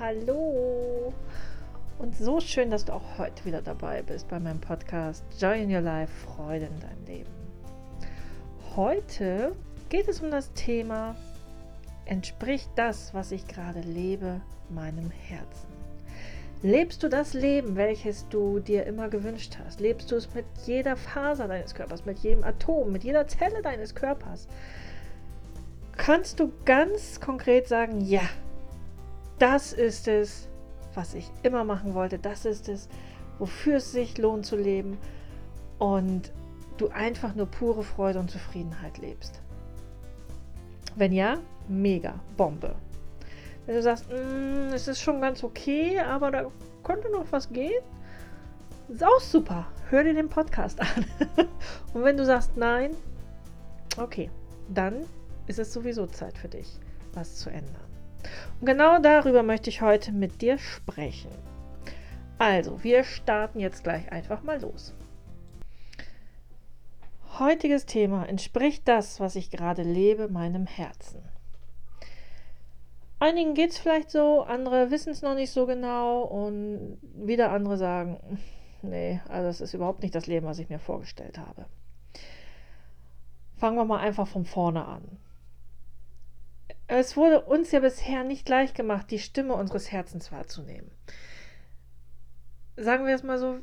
hallo. Und so schön, dass du auch heute wieder dabei bist bei meinem Podcast Joy in Your Life, Freude in deinem Leben. Heute geht es um das Thema, entspricht das, was ich gerade lebe, meinem Herzen? Lebst du das Leben, welches du dir immer gewünscht hast? Lebst du es mit jeder Faser deines Körpers, mit jedem Atom, mit jeder Zelle deines Körpers? Kannst du ganz konkret sagen, ja, das ist es, was ich immer machen wollte, das ist es, wofür es sich lohnt zu leben und du einfach nur pure Freude und Zufriedenheit lebst? Wenn ja, mega, Bombe. Wenn du sagst, mm, es ist schon ganz okay, aber da könnte noch was gehen, ist auch super. Hör dir den Podcast an. Und wenn du sagst nein, okay, dann ist es sowieso Zeit für dich, was zu ändern. Und genau darüber möchte ich heute mit dir sprechen. Also, wir starten jetzt gleich einfach mal los. Heutiges Thema entspricht das, was ich gerade lebe, meinem Herzen. Einigen geht es vielleicht so, andere wissen es noch nicht so genau und wieder andere sagen, nee, also es ist überhaupt nicht das Leben, was ich mir vorgestellt habe. Fangen wir mal einfach von vorne an. Es wurde uns ja bisher nicht leicht gemacht, die Stimme unseres Herzens wahrzunehmen. Sagen wir es mal so,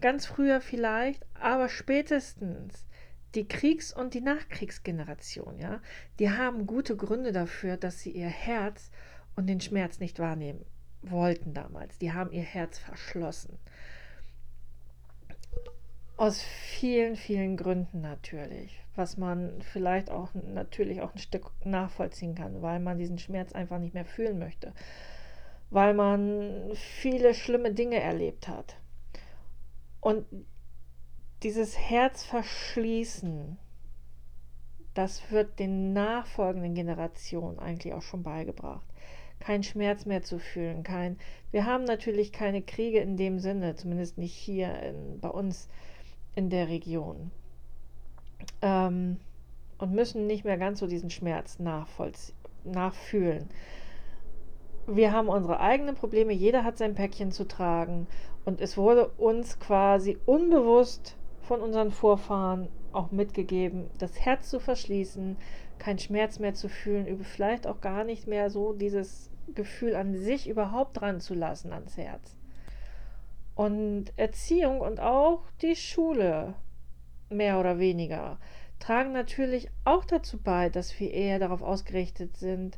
ganz früher vielleicht, aber spätestens die Kriegs- und die Nachkriegsgeneration, ja, die haben gute Gründe dafür, dass sie ihr Herz und den Schmerz nicht wahrnehmen wollten damals. Die haben ihr Herz verschlossen. Aus vielen, vielen Gründen natürlich, was man vielleicht auch natürlich auch ein Stück nachvollziehen kann, weil man diesen Schmerz einfach nicht mehr fühlen möchte, weil man viele schlimme Dinge erlebt hat. Und dieses Herz verschließen, das wird den nachfolgenden Generationen eigentlich auch schon beigebracht. Kein Schmerz mehr zu fühlen, kein. Wir haben natürlich keine Kriege in dem Sinne, zumindest nicht hier in, bei uns in der Region. Ähm, und müssen nicht mehr ganz so diesen Schmerz nachfühlen. Wir haben unsere eigenen Probleme, jeder hat sein Päckchen zu tragen und es wurde uns quasi unbewusst von unseren Vorfahren auch mitgegeben, das Herz zu verschließen, keinen Schmerz mehr zu fühlen, vielleicht auch gar nicht mehr so dieses Gefühl an sich überhaupt dran zu lassen ans Herz. Und Erziehung und auch die Schule, mehr oder weniger, tragen natürlich auch dazu bei, dass wir eher darauf ausgerichtet sind,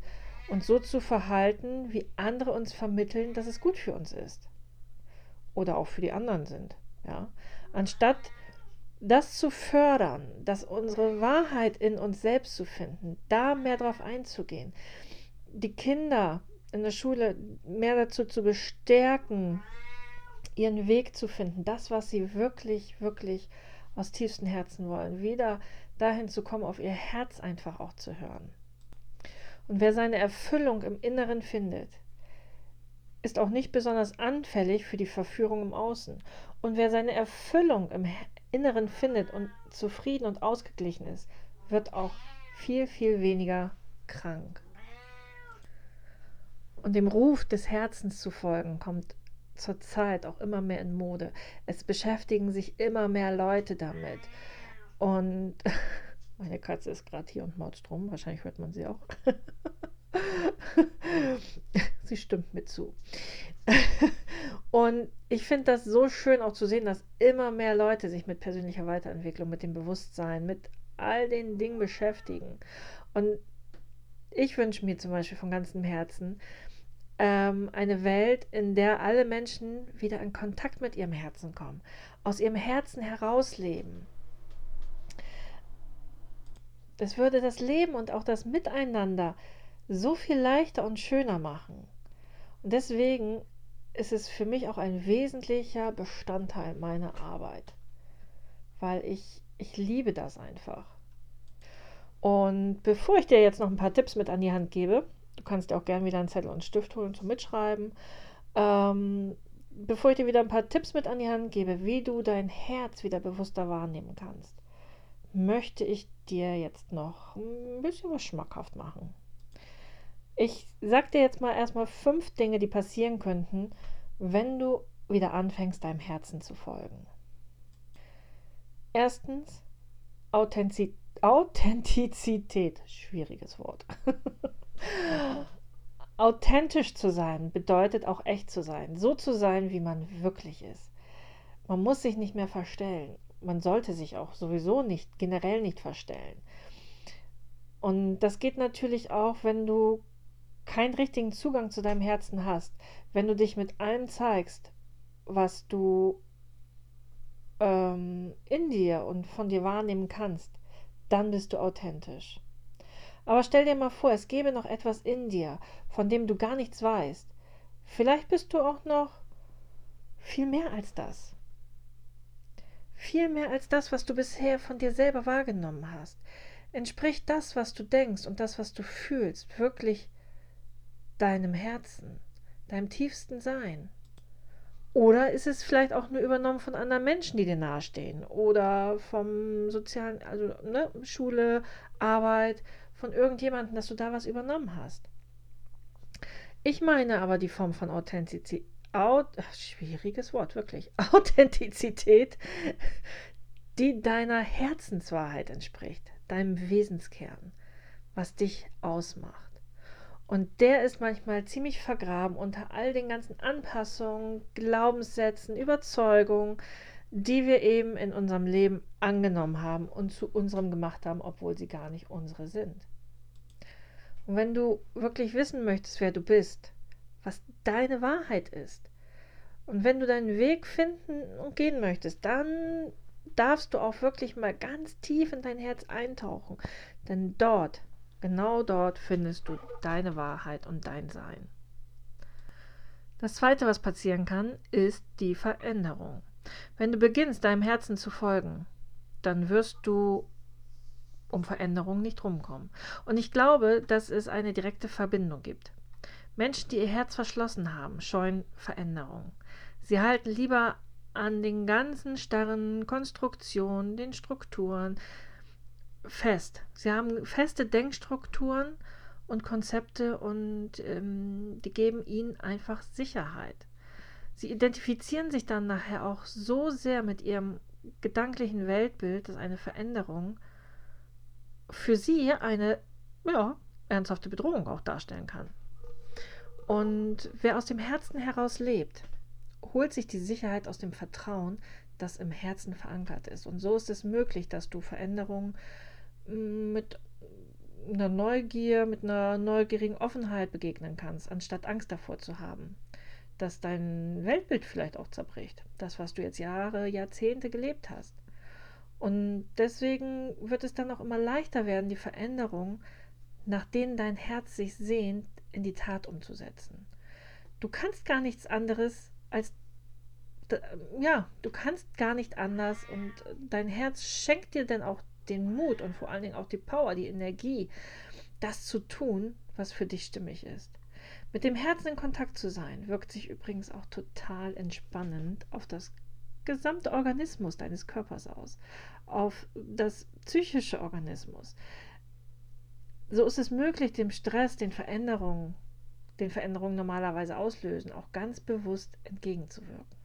uns so zu verhalten, wie andere uns vermitteln, dass es gut für uns ist. Oder auch für die anderen sind. Ja? Anstatt das zu fördern, dass unsere Wahrheit in uns selbst zu finden, da mehr drauf einzugehen, die Kinder in der Schule mehr dazu zu bestärken, ihren Weg zu finden, das, was sie wirklich, wirklich aus tiefstem Herzen wollen, wieder dahin zu kommen, auf ihr Herz einfach auch zu hören. Und wer seine Erfüllung im Inneren findet, ist auch nicht besonders anfällig für die Verführung im Außen. Und wer seine Erfüllung im Inneren findet und zufrieden und ausgeglichen ist, wird auch viel, viel weniger krank. Und dem Ruf des Herzens zu folgen, kommt zurzeit auch immer mehr in Mode. Es beschäftigen sich immer mehr Leute damit. Und meine Katze ist gerade hier und maut drum. Wahrscheinlich hört man sie auch. sie stimmt mir zu. Und ich finde das so schön auch zu sehen, dass immer mehr Leute sich mit persönlicher Weiterentwicklung, mit dem Bewusstsein, mit all den Dingen beschäftigen. Und ich wünsche mir zum Beispiel von ganzem Herzen ähm, eine Welt, in der alle Menschen wieder in Kontakt mit ihrem Herzen kommen, aus ihrem Herzen herausleben. Es würde das Leben und auch das Miteinander so viel leichter und schöner machen. Und deswegen ist es für mich auch ein wesentlicher Bestandteil meiner Arbeit, weil ich, ich liebe das einfach. Und bevor ich dir jetzt noch ein paar Tipps mit an die Hand gebe, du kannst dir auch gerne wieder einen Zettel und Stift holen zum Mitschreiben, ähm, bevor ich dir wieder ein paar Tipps mit an die Hand gebe, wie du dein Herz wieder bewusster wahrnehmen kannst, möchte ich dir jetzt noch ein bisschen was schmackhaft machen. Ich sag dir jetzt mal erstmal fünf Dinge, die passieren könnten, wenn du wieder anfängst, deinem Herzen zu folgen. Erstens, Authentiz Authentizität. Schwieriges Wort. Authentisch zu sein bedeutet auch echt zu sein. So zu sein, wie man wirklich ist. Man muss sich nicht mehr verstellen. Man sollte sich auch sowieso nicht, generell nicht verstellen. Und das geht natürlich auch, wenn du keinen richtigen Zugang zu deinem Herzen hast. Wenn du dich mit allem zeigst, was du ähm, in dir und von dir wahrnehmen kannst, dann bist du authentisch. Aber stell dir mal vor, es gäbe noch etwas in dir, von dem du gar nichts weißt. Vielleicht bist du auch noch viel mehr als das. Viel mehr als das, was du bisher von dir selber wahrgenommen hast. Entspricht das, was du denkst und das, was du fühlst, wirklich deinem Herzen, deinem tiefsten Sein? Oder ist es vielleicht auch nur übernommen von anderen Menschen, die dir nahestehen? Oder vom sozialen, also ne, Schule, Arbeit, von irgendjemandem, dass du da was übernommen hast. Ich meine aber die Form von Authentizität, Aut, schwieriges Wort, wirklich, Authentizität, die deiner Herzenswahrheit entspricht, deinem Wesenskern, was dich ausmacht. Und der ist manchmal ziemlich vergraben unter all den ganzen Anpassungen, Glaubenssätzen, Überzeugungen, die wir eben in unserem Leben angenommen haben und zu unserem gemacht haben, obwohl sie gar nicht unsere sind. Und wenn du wirklich wissen möchtest, wer du bist, was deine Wahrheit ist, und wenn du deinen Weg finden und gehen möchtest, dann darfst du auch wirklich mal ganz tief in dein Herz eintauchen. Denn dort Genau dort findest du deine Wahrheit und dein Sein. Das Zweite, was passieren kann, ist die Veränderung. Wenn du beginnst, deinem Herzen zu folgen, dann wirst du um Veränderung nicht rumkommen. Und ich glaube, dass es eine direkte Verbindung gibt. Menschen, die ihr Herz verschlossen haben, scheuen Veränderung. Sie halten lieber an den ganzen starren Konstruktionen, den Strukturen, fest. Sie haben feste Denkstrukturen und Konzepte und ähm, die geben ihnen einfach Sicherheit. Sie identifizieren sich dann nachher auch so sehr mit ihrem gedanklichen Weltbild, dass eine Veränderung für sie eine ja, ernsthafte Bedrohung auch darstellen kann. Und wer aus dem Herzen heraus lebt, holt sich die Sicherheit aus dem Vertrauen, das im Herzen verankert ist. Und so ist es möglich, dass du Veränderungen mit einer Neugier, mit einer neugierigen Offenheit begegnen kannst, anstatt Angst davor zu haben, dass dein Weltbild vielleicht auch zerbricht, das, was du jetzt Jahre, Jahrzehnte gelebt hast. Und deswegen wird es dann auch immer leichter werden, die Veränderung, nach denen dein Herz sich sehnt, in die Tat umzusetzen. Du kannst gar nichts anderes als ja, du kannst gar nicht anders und dein Herz schenkt dir dann auch den Mut und vor allen Dingen auch die Power, die Energie, das zu tun, was für dich stimmig ist. Mit dem Herzen in Kontakt zu sein, wirkt sich übrigens auch total entspannend auf das gesamte Organismus deines Körpers aus, auf das psychische Organismus. So ist es möglich, dem Stress, den Veränderungen, den Veränderungen normalerweise auslösen, auch ganz bewusst entgegenzuwirken.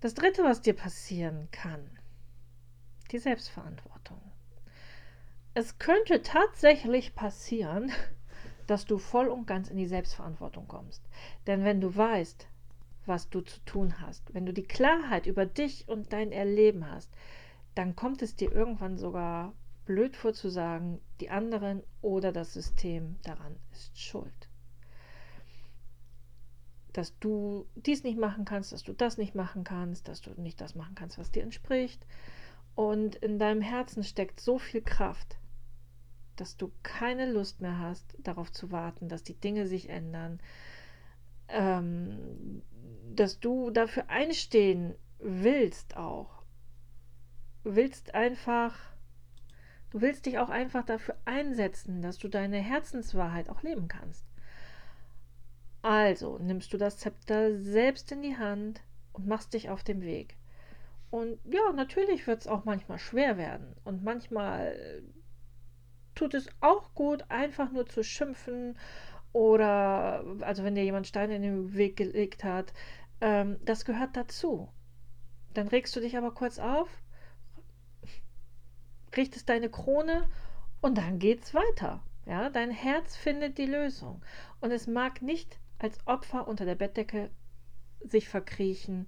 Das Dritte, was dir passieren kann, die Selbstverantwortung. Es könnte tatsächlich passieren, dass du voll und ganz in die Selbstverantwortung kommst. Denn wenn du weißt, was du zu tun hast, wenn du die Klarheit über dich und dein Erleben hast, dann kommt es dir irgendwann sogar blöd vor zu sagen, die anderen oder das System daran ist schuld. Dass du dies nicht machen kannst, dass du das nicht machen kannst, dass du nicht das machen kannst, was dir entspricht, und in deinem Herzen steckt so viel Kraft, dass du keine Lust mehr hast, darauf zu warten, dass die Dinge sich ändern, ähm, dass du dafür einstehen willst auch. Willst einfach, du willst dich auch einfach dafür einsetzen, dass du deine Herzenswahrheit auch leben kannst. Also nimmst du das Zepter selbst in die Hand und machst dich auf den Weg. Und ja, natürlich wird es auch manchmal schwer werden. Und manchmal tut es auch gut, einfach nur zu schimpfen oder, also wenn dir jemand Steine in den Weg gelegt hat, ähm, das gehört dazu. Dann regst du dich aber kurz auf, richtest deine Krone und dann geht's weiter. Ja, dein Herz findet die Lösung. Und es mag nicht als Opfer unter der Bettdecke sich verkriechen,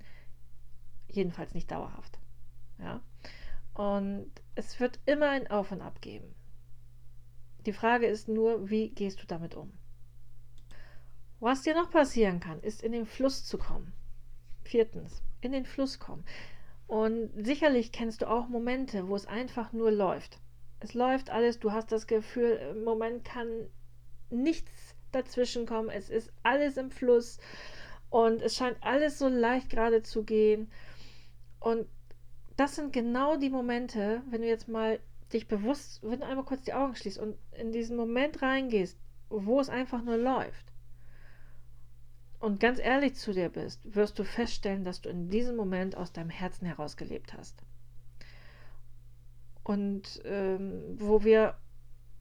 jedenfalls nicht dauerhaft. Ja? Und es wird immer ein Auf und Ab geben. Die Frage ist nur, wie gehst du damit um? Was dir noch passieren kann, ist in den Fluss zu kommen. Viertens, in den Fluss kommen. Und sicherlich kennst du auch Momente, wo es einfach nur läuft. Es läuft alles, du hast das Gefühl, im Moment kann nichts dazwischen kommen. Es ist alles im Fluss und es scheint alles so leicht gerade zu gehen. Und das sind genau die Momente, wenn du jetzt mal dich bewusst, wenn du einmal kurz die Augen schließt und in diesen Moment reingehst, wo es einfach nur läuft und ganz ehrlich zu dir bist, wirst du feststellen, dass du in diesem Moment aus deinem Herzen heraus gelebt hast. Und ähm, wo wir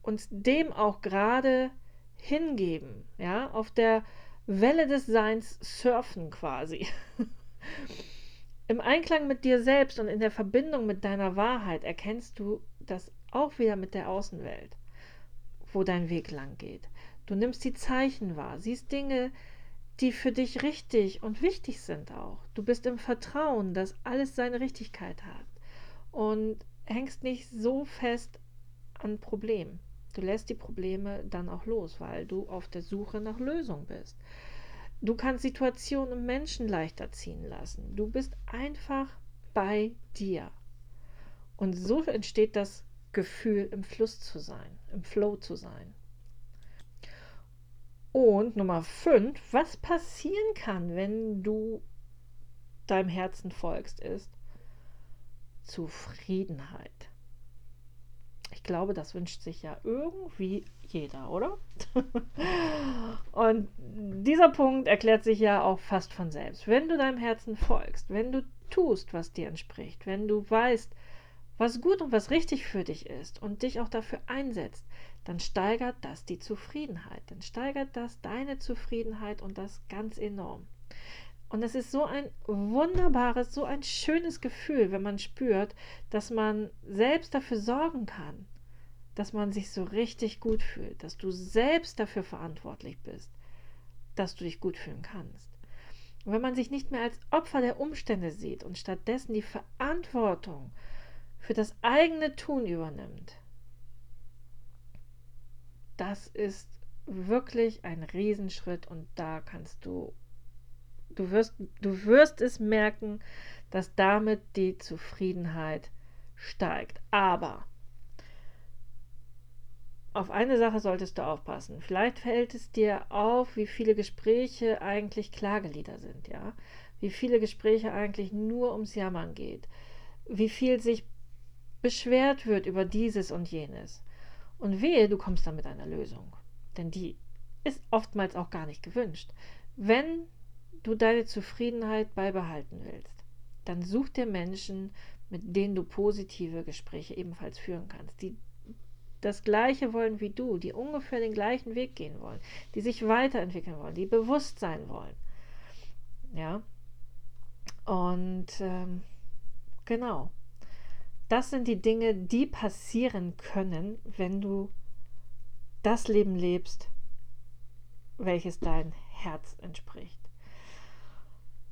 uns dem auch gerade hingeben, ja, auf der Welle des Seins surfen quasi. Im Einklang mit dir selbst und in der Verbindung mit deiner Wahrheit erkennst du das auch wieder mit der Außenwelt, wo dein Weg lang geht. Du nimmst die Zeichen wahr, siehst Dinge, die für dich richtig und wichtig sind auch. Du bist im Vertrauen, dass alles seine Richtigkeit hat und hängst nicht so fest an Problemen. Du lässt die Probleme dann auch los, weil du auf der Suche nach Lösung bist. Du kannst Situationen und Menschen leichter ziehen lassen. Du bist einfach bei dir. Und so entsteht das Gefühl, im Fluss zu sein, im Flow zu sein. Und Nummer 5, was passieren kann, wenn du deinem Herzen folgst, ist Zufriedenheit. Ich glaube, das wünscht sich ja irgendwie jeder, oder? Und dieser Punkt erklärt sich ja auch fast von selbst. Wenn du deinem Herzen folgst, wenn du tust, was dir entspricht, wenn du weißt, was gut und was richtig für dich ist und dich auch dafür einsetzt, dann steigert das die Zufriedenheit. Dann steigert das deine Zufriedenheit und das ganz enorm. Und es ist so ein wunderbares, so ein schönes Gefühl, wenn man spürt, dass man selbst dafür sorgen kann, dass man sich so richtig gut fühlt, dass du selbst dafür verantwortlich bist, dass du dich gut fühlen kannst. Und wenn man sich nicht mehr als Opfer der Umstände sieht und stattdessen die Verantwortung für das eigene Tun übernimmt, das ist wirklich ein Riesenschritt und da kannst du, du wirst, du wirst es merken, dass damit die Zufriedenheit steigt. Aber auf eine Sache solltest du aufpassen. Vielleicht fällt es dir auf, wie viele Gespräche eigentlich Klagelieder sind, ja? Wie viele Gespräche eigentlich nur ums Jammern geht. Wie viel sich beschwert wird über dieses und jenes. Und wehe, du kommst dann mit einer Lösung. Denn die ist oftmals auch gar nicht gewünscht. Wenn du deine Zufriedenheit beibehalten willst, dann such dir Menschen, mit denen du positive Gespräche ebenfalls führen kannst, die das Gleiche wollen wie du, die ungefähr den gleichen Weg gehen wollen, die sich weiterentwickeln wollen, die bewusst sein wollen. Ja. Und ähm, genau. Das sind die Dinge, die passieren können, wenn du das Leben lebst, welches dein Herz entspricht.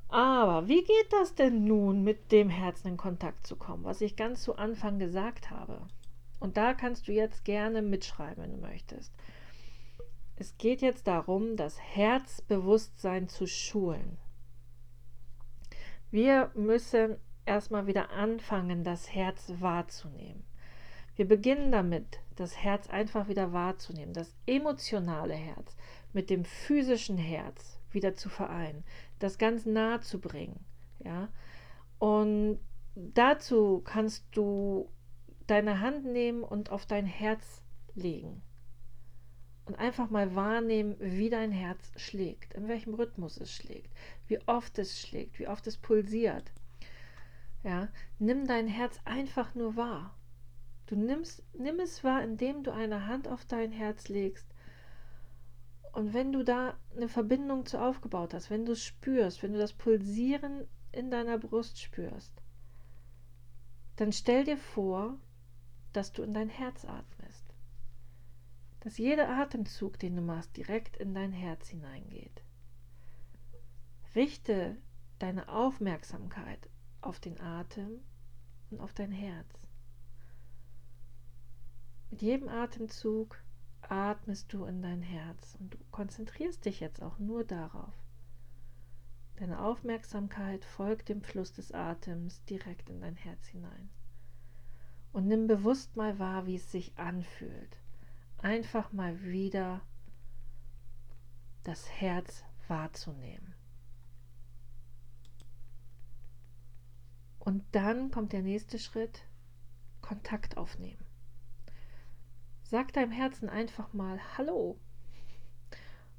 Aber wie geht das denn nun, mit dem Herzen in Kontakt zu kommen, was ich ganz zu Anfang gesagt habe? Und da kannst du jetzt gerne mitschreiben, wenn du möchtest. Es geht jetzt darum, das Herzbewusstsein zu schulen. Wir müssen erstmal wieder anfangen, das Herz wahrzunehmen. Wir beginnen damit, das Herz einfach wieder wahrzunehmen, das emotionale Herz mit dem physischen Herz wieder zu vereinen, das ganz nah zu bringen. Ja? Und dazu kannst du deine Hand nehmen und auf dein Herz legen. Und einfach mal wahrnehmen, wie dein Herz schlägt, in welchem Rhythmus es schlägt, wie oft es schlägt, wie oft es pulsiert. Ja, nimm dein Herz einfach nur wahr. Du nimmst, nimm es wahr, indem du eine Hand auf dein Herz legst. Und wenn du da eine Verbindung zu aufgebaut hast, wenn du es spürst, wenn du das Pulsieren in deiner Brust spürst, dann stell dir vor, dass du in dein Herz atmest. Dass jeder Atemzug, den du machst, direkt in dein Herz hineingeht. Richte deine Aufmerksamkeit auf den Atem und auf dein Herz. Mit jedem Atemzug atmest du in dein Herz und du konzentrierst dich jetzt auch nur darauf. Deine Aufmerksamkeit folgt dem Fluss des Atems direkt in dein Herz hinein. Und nimm bewusst mal wahr, wie es sich anfühlt. Einfach mal wieder das Herz wahrzunehmen. Und dann kommt der nächste Schritt, Kontakt aufnehmen. Sag deinem Herzen einfach mal Hallo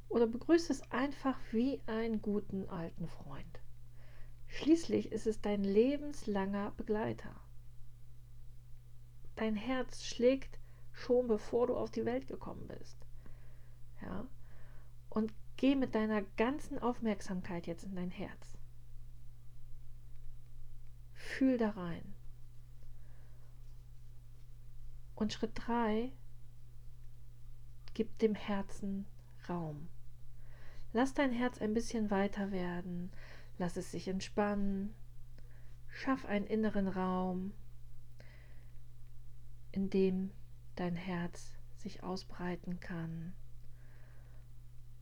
oder begrüße es einfach wie einen guten alten Freund. Schließlich ist es dein lebenslanger Begleiter. Dein Herz schlägt schon bevor du auf die Welt gekommen bist. Ja? Und geh mit deiner ganzen Aufmerksamkeit jetzt in dein Herz. Fühl da rein. Und Schritt 3, gib dem Herzen Raum. Lass dein Herz ein bisschen weiter werden, lass es sich entspannen, schaff einen inneren Raum, in dem dein Herz sich ausbreiten kann.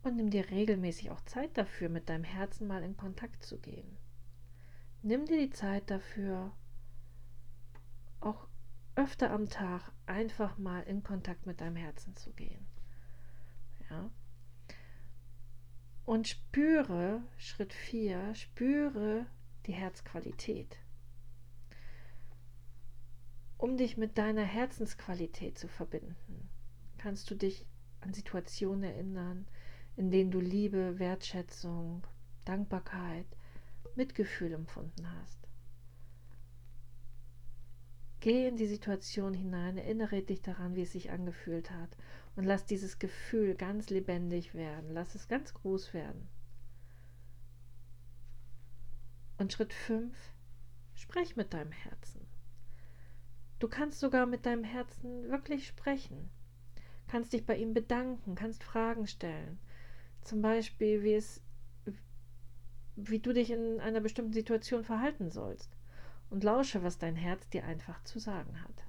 Und nimm dir regelmäßig auch Zeit dafür, mit deinem Herzen mal in Kontakt zu gehen. Nimm dir die Zeit dafür, auch öfter am Tag einfach mal in Kontakt mit deinem Herzen zu gehen. Ja? Und spüre, Schritt 4, spüre die Herzqualität. Um dich mit deiner Herzensqualität zu verbinden, kannst du dich an Situationen erinnern, in denen du Liebe, Wertschätzung, Dankbarkeit, Mitgefühl empfunden hast. Geh in die Situation hinein, erinnere dich daran, wie es sich angefühlt hat und lass dieses Gefühl ganz lebendig werden, lass es ganz groß werden. Und Schritt 5, sprech mit deinem Herzen. Du kannst sogar mit deinem Herzen wirklich sprechen, kannst dich bei ihm bedanken, kannst Fragen stellen. Zum Beispiel, wie es wie du dich in einer bestimmten Situation verhalten sollst und lausche, was dein Herz dir einfach zu sagen hat.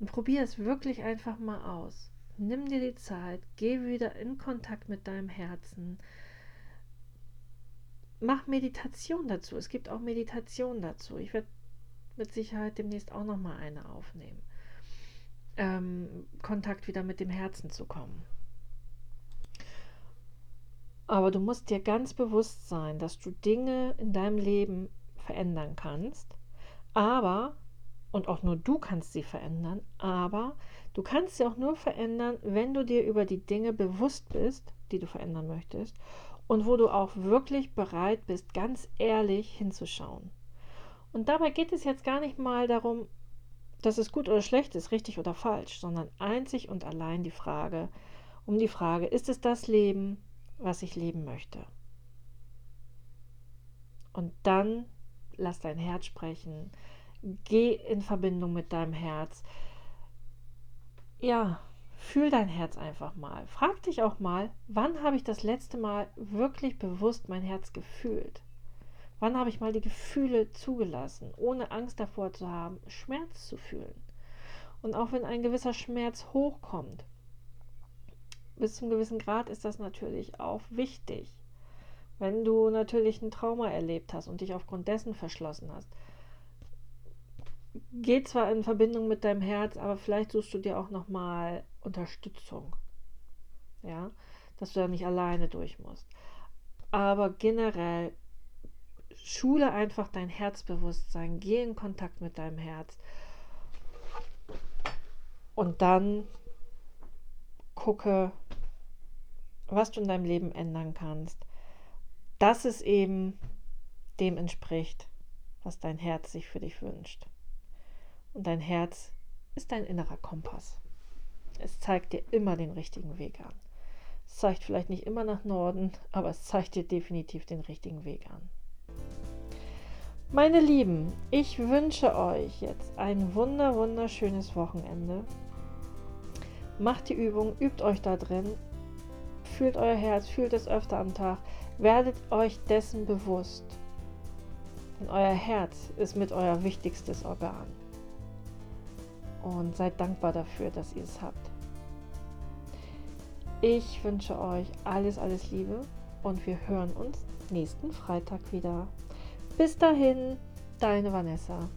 Und probier es wirklich einfach mal aus. Nimm dir die Zeit, geh wieder in Kontakt mit deinem Herzen. Mach Meditation dazu. Es gibt auch Meditation dazu. Ich werde mit Sicherheit demnächst auch noch mal eine aufnehmen. Ähm, Kontakt wieder mit dem Herzen zu kommen. Aber du musst dir ganz bewusst sein, dass du Dinge in deinem Leben verändern kannst, aber, und auch nur du kannst sie verändern, aber du kannst sie auch nur verändern, wenn du dir über die Dinge bewusst bist, die du verändern möchtest, und wo du auch wirklich bereit bist, ganz ehrlich hinzuschauen. Und dabei geht es jetzt gar nicht mal darum, dass es gut oder schlecht ist, richtig oder falsch, sondern einzig und allein die Frage, um die Frage, ist es das Leben, was ich leben möchte. Und dann lass dein Herz sprechen. Geh in Verbindung mit deinem Herz. Ja, fühl dein Herz einfach mal. Frag dich auch mal, wann habe ich das letzte Mal wirklich bewusst mein Herz gefühlt? Wann habe ich mal die Gefühle zugelassen, ohne Angst davor zu haben, Schmerz zu fühlen? Und auch wenn ein gewisser Schmerz hochkommt, bis zum gewissen Grad ist das natürlich auch wichtig. Wenn du natürlich ein Trauma erlebt hast und dich aufgrund dessen verschlossen hast, geht zwar in Verbindung mit deinem Herz, aber vielleicht suchst du dir auch nochmal Unterstützung. Ja, dass du da nicht alleine durch musst. Aber generell schule einfach dein Herzbewusstsein, geh in Kontakt mit deinem Herz und dann gucke, was du in deinem Leben ändern kannst, dass es eben dem entspricht, was dein Herz sich für dich wünscht. Und dein Herz ist dein innerer Kompass. Es zeigt dir immer den richtigen Weg an. Es zeigt vielleicht nicht immer nach Norden, aber es zeigt dir definitiv den richtigen Weg an. Meine Lieben, ich wünsche euch jetzt ein wunder wunderschönes Wochenende. Macht die Übung, übt euch da drin, fühlt euer Herz, fühlt es öfter am Tag, werdet euch dessen bewusst. Denn euer Herz ist mit euer wichtigstes Organ. Und seid dankbar dafür, dass ihr es habt. Ich wünsche euch alles, alles Liebe und wir hören uns nächsten Freitag wieder. Bis dahin, deine Vanessa.